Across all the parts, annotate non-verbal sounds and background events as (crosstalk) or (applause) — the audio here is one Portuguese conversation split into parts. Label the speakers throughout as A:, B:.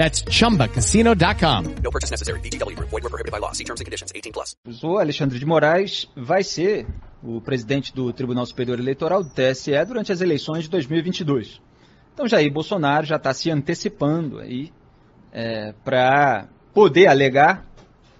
A: That's chumbacasino.com.
B: No purchase necessary. VGW Group. Void were prohibited by law. See terms and conditions. 18 plus.
C: O Alexandre de Moraes vai ser o presidente do Tribunal Superior Eleitoral, do TSE, durante as eleições de 2022. Então Jair Bolsonaro já está se antecipando aí é, para poder alegar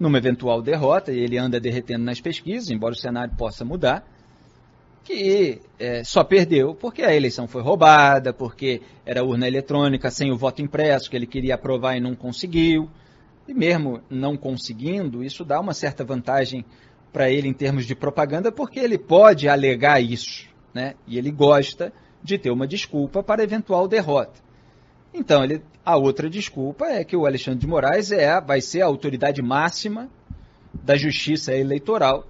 C: numa eventual derrota, e ele anda derretendo nas pesquisas, embora o cenário possa mudar, que é, só perdeu porque a eleição foi roubada, porque era urna eletrônica sem o voto impresso, que ele queria aprovar e não conseguiu. E mesmo não conseguindo, isso dá uma certa vantagem para ele em termos de propaganda, porque ele pode alegar isso, né? E ele gosta de ter uma desculpa para eventual derrota. Então, ele, a outra desculpa é que o Alexandre de Moraes é, vai ser a autoridade máxima da justiça eleitoral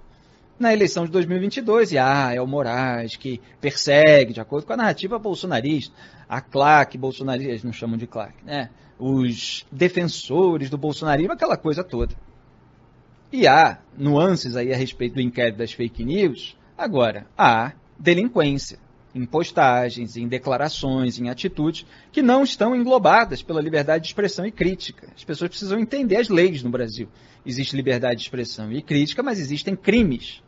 C: na eleição de 2022. E, ah, é o Moraes que persegue, de acordo com a narrativa bolsonarista, a claque bolsonarista, eles não chamam de claque, né? Os defensores do bolsonarismo, aquela coisa toda. E há nuances aí a respeito do inquérito das fake news. Agora, há delinquência em postagens, em declarações, em atitudes que não estão englobadas pela liberdade de expressão e crítica. As pessoas precisam entender as leis no Brasil. Existe liberdade de expressão e crítica, mas existem crimes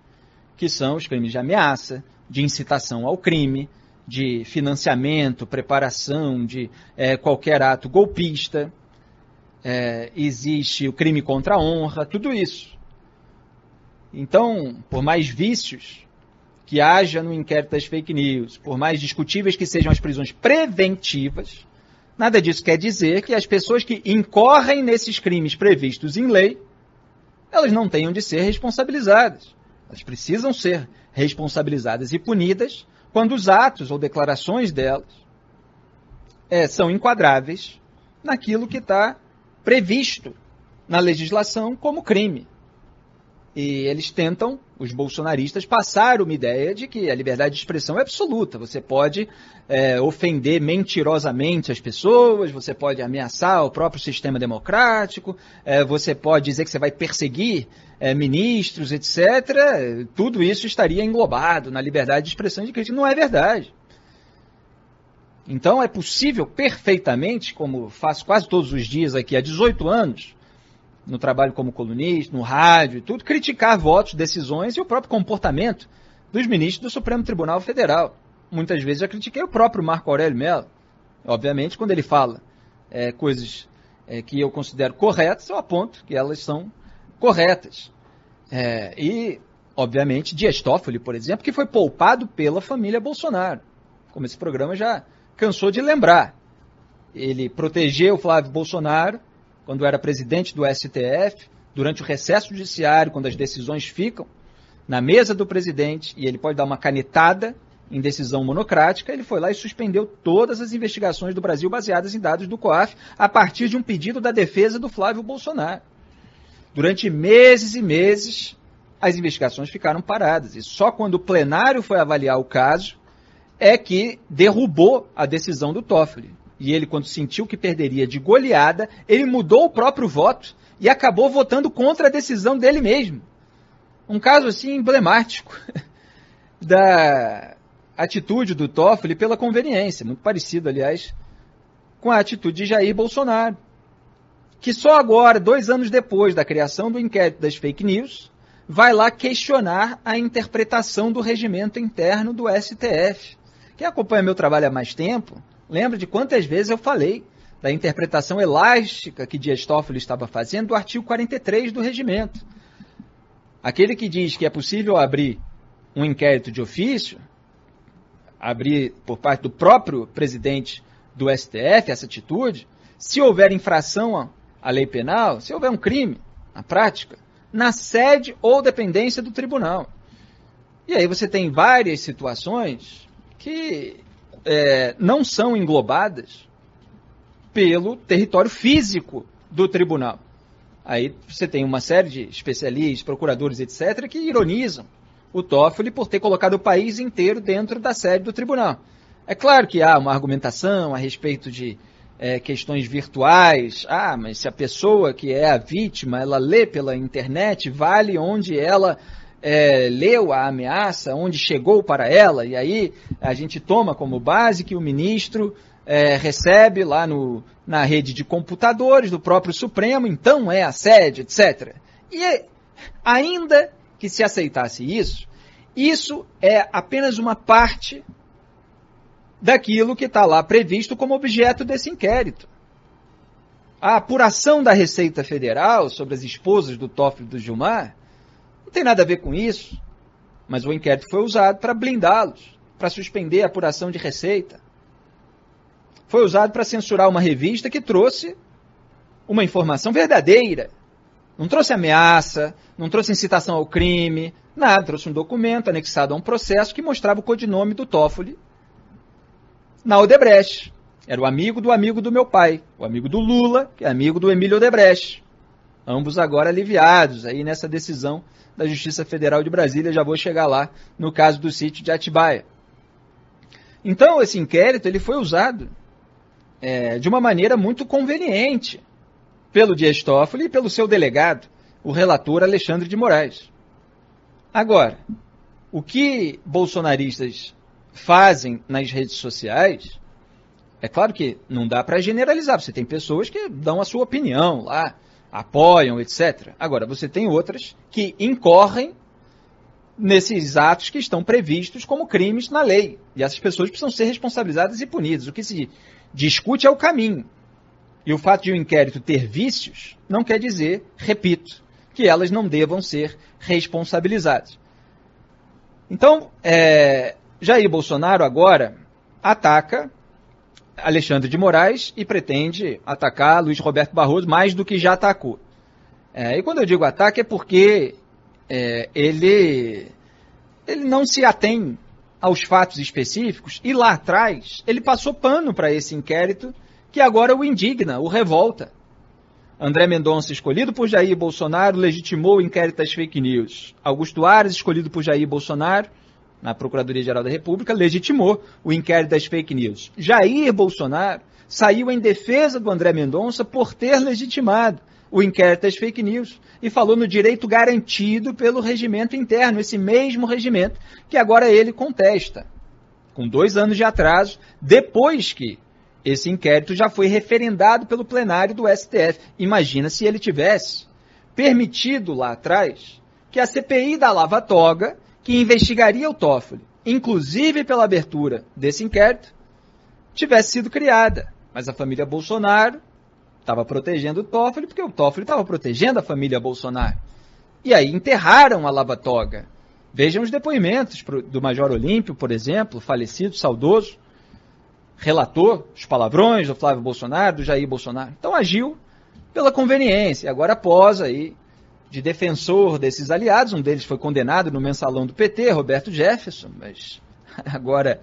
C: que são os crimes de ameaça, de incitação ao crime, de financiamento, preparação de é, qualquer ato golpista. É, existe o crime contra a honra, tudo isso. Então, por mais vícios que haja no inquérito das fake news, por mais discutíveis que sejam as prisões preventivas, nada disso quer dizer que as pessoas que incorrem nesses crimes previstos em lei, elas não tenham de ser responsabilizadas. Elas precisam ser responsabilizadas e punidas quando os atos ou declarações delas é, são enquadráveis naquilo que está previsto na legislação como crime. E eles tentam, os bolsonaristas, passar uma ideia de que a liberdade de expressão é absoluta. Você pode é, ofender mentirosamente as pessoas, você pode ameaçar o próprio sistema democrático, é, você pode dizer que você vai perseguir é, ministros, etc. Tudo isso estaria englobado na liberdade de expressão de crítica. Não é verdade. Então é possível perfeitamente, como faço quase todos os dias aqui há 18 anos, no trabalho como colunista, no rádio e tudo, criticar votos, decisões e o próprio comportamento dos ministros do Supremo Tribunal Federal. Muitas vezes já critiquei o próprio Marco Aurélio Mello. Obviamente, quando ele fala é, coisas é, que eu considero corretas, eu aponto que elas são corretas. É, e, obviamente, Dias Toffoli, por exemplo, que foi poupado pela família Bolsonaro, como esse programa já cansou de lembrar. Ele protegeu Flávio Bolsonaro quando era presidente do STF, durante o recesso judiciário, quando as decisões ficam na mesa do presidente e ele pode dar uma canetada em decisão monocrática, ele foi lá e suspendeu todas as investigações do Brasil baseadas em dados do COAF a partir de um pedido da defesa do Flávio Bolsonaro. Durante meses e meses, as investigações ficaram paradas. E só quando o plenário foi avaliar o caso é que derrubou a decisão do Toffoli. E ele, quando sentiu que perderia de goleada, ele mudou o próprio voto e acabou votando contra a decisão dele mesmo. um caso assim emblemático (laughs) da atitude do Toffoli pela conveniência, muito parecido, aliás, com a atitude de Jair Bolsonaro, que só agora, dois anos depois da criação do inquérito das fake news, vai lá questionar a interpretação do regimento interno do STF. Quem acompanha meu trabalho há mais tempo, lembra de quantas vezes eu falei da interpretação elástica que Dias Toffoli estava fazendo do artigo 43 do regimento. Aquele que diz que é possível abrir um inquérito de ofício, abrir por parte do próprio presidente do STF essa atitude, se houver infração à lei penal, se houver um crime na prática, na sede ou dependência do tribunal. E aí você tem várias situações que é, não são englobadas pelo território físico do tribunal. Aí você tem uma série de especialistas, procuradores, etc., que ironizam o Toffoli por ter colocado o país inteiro dentro da sede do tribunal. É claro que há uma argumentação a respeito de é, questões virtuais. Ah, mas se a pessoa que é a vítima, ela lê pela internet, vale onde ela é, leu a ameaça, onde chegou para ela, e aí a gente toma como base que o ministro é, recebe lá no, na rede de computadores do próprio Supremo, então é a sede, etc. E ainda que se aceitasse isso, isso é apenas uma parte daquilo que está lá previsto como objeto desse inquérito. A apuração da Receita Federal sobre as esposas do Toffoli e do Gilmar não tem nada a ver com isso, mas o inquérito foi usado para blindá-los, para suspender a apuração de Receita. Foi usado para censurar uma revista que trouxe uma informação verdadeira não trouxe ameaça, não trouxe incitação ao crime, nada. Trouxe um documento anexado a um processo que mostrava o codinome do Toffoli na Odebrecht. Era o amigo do amigo do meu pai, o amigo do Lula, que é amigo do Emílio Odebrecht. Ambos agora aliviados aí nessa decisão da Justiça Federal de Brasília. Já vou chegar lá no caso do sítio de Atibaia. Então, esse inquérito ele foi usado o o apoiam, etc. Agora, você tem outras que incorrem nesses atos que estão previstos como crimes na lei. E essas pessoas precisam ser responsabilizadas e punidas. O que se discute é o caminho. E o fato de um inquérito ter vícios não quer dizer, repito, que elas não devam ser responsabilizadas. Então, é, Jair Bolsonaro agora ataca Alexandre de Moraes e pretende atacar Luiz Roberto Barroso mais do que já atacou. É, e quando eu digo ataque é porque é, ele, ele não se atém aos fatos específicos e lá atrás ele passou pano para esse inquérito que agora o indigna, o revolta. André Mendonça, escolhido por Jair Bolsonaro, legitimou o inquérito das fake news. Augusto Ares, escolhido por Jair Bolsonaro, na Procuradoria-Geral da República, legitimou o inquérito das fake news. Jair Bolsonaro saiu em defesa do André Mendonça por ter legitimado o inquérito das fake news e falou no direito garantido pelo regimento interno, esse mesmo regimento que agora ele contesta, com dois anos de atraso, depois que esse inquérito já foi referendado pelo plenário do STF. Imagina se ele tivesse permitido lá atrás que a CPI da Lava Toga, que investigaria o Toffoli, inclusive pela abertura desse inquérito, tivesse sido criada. Mas a família Bolsonaro estava protegendo o Toffoli porque o Toffoli estava protegendo a família Bolsonaro. E aí enterraram a Lava Toga. Vejam os depoimentos do Major Olímpio, por exemplo, falecido, saudoso, relator os palavrões do Flávio Bolsonaro, do Jair Bolsonaro. Então agiu pela conveniência. Agora pós aí de defensor desses aliados, um deles foi condenado no mensalão do PT, Roberto Jefferson, mas (laughs) agora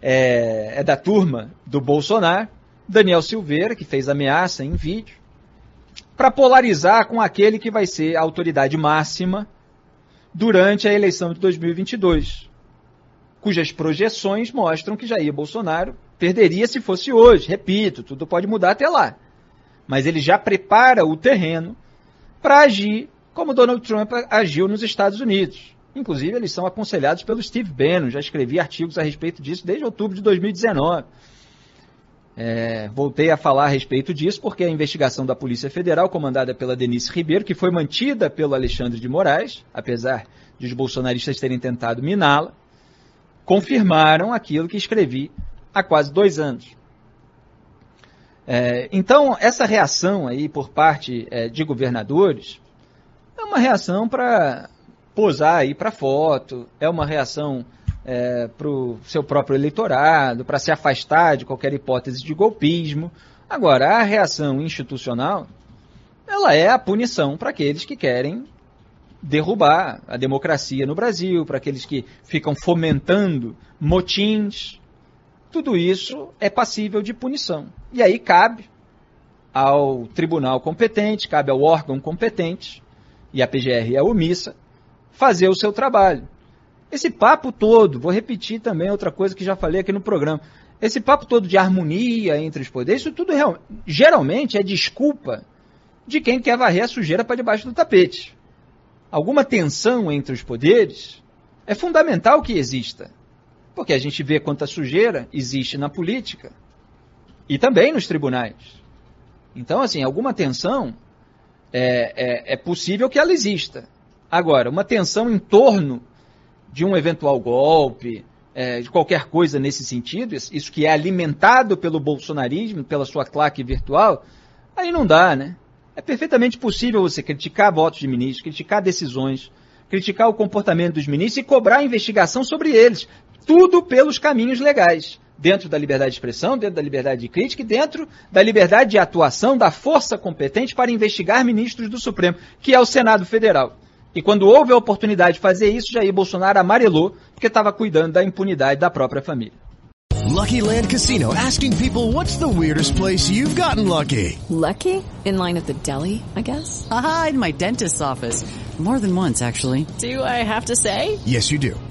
C: é, é da turma do Bolsonaro. Daniel Silveira, que fez ameaça em vídeo, para polarizar com aquele que vai ser a autoridade máxima durante a eleição de 2022, cujas projeções mostram que Jair Bolsonaro Perderia se fosse hoje, repito, tudo pode mudar até lá. Mas ele já prepara o terreno para agir como Donald Trump agiu nos Estados Unidos. Inclusive, eles são aconselhados pelo Steve Bannon, já escrevi artigos a respeito disso desde outubro de 2019. É, voltei a falar a respeito disso porque a investigação da Polícia Federal, comandada pela Denise Ribeiro, que foi mantida pelo Alexandre de Moraes, apesar de os bolsonaristas terem tentado miná-la, confirmaram aquilo que escrevi há quase dois anos. É, então, essa reação aí por parte é, de governadores é uma reação para posar aí para foto, é uma reação é, para o seu próprio eleitorado, para se afastar de qualquer hipótese de golpismo. Agora, a reação institucional, ela é a punição para aqueles que querem derrubar a democracia no Brasil, para aqueles que ficam fomentando motins. Tudo isso é passível de punição. E aí cabe ao tribunal competente, cabe ao órgão competente, e a PGR é omissa, fazer o seu trabalho. Esse papo todo, vou repetir também outra coisa que já falei aqui no programa. Esse papo todo de harmonia entre os poderes, isso tudo real, geralmente é desculpa de quem quer varrer a sujeira para debaixo do tapete. Alguma tensão entre os poderes é fundamental que exista. Porque a gente vê quanta sujeira existe na política e também nos tribunais. Então, assim, alguma tensão é, é, é possível que ela exista. Agora, uma tensão em torno de um eventual golpe, é, de qualquer coisa nesse sentido, isso que é alimentado pelo bolsonarismo, pela sua claque virtual, aí não dá, né? É perfeitamente possível você criticar votos de ministros, criticar decisões, criticar o comportamento dos ministros e cobrar investigação sobre eles. Tudo pelos caminhos legais. Dentro da liberdade de expressão, dentro da liberdade de crítica e dentro da liberdade de atuação da força competente para investigar ministros do Supremo, que é o Senado Federal. E quando houve a oportunidade de fazer isso, Jair Bolsonaro amarelou porque estava cuidando da impunidade da própria família.
D: Lucky Land Casino asking people what's the weirdest place you've gotten lucky?
E: Lucky? In line at the deli, I guess?
F: Aha, in my dentist's office. More than once, actually.
E: Do I have to say?
D: Yes, you do.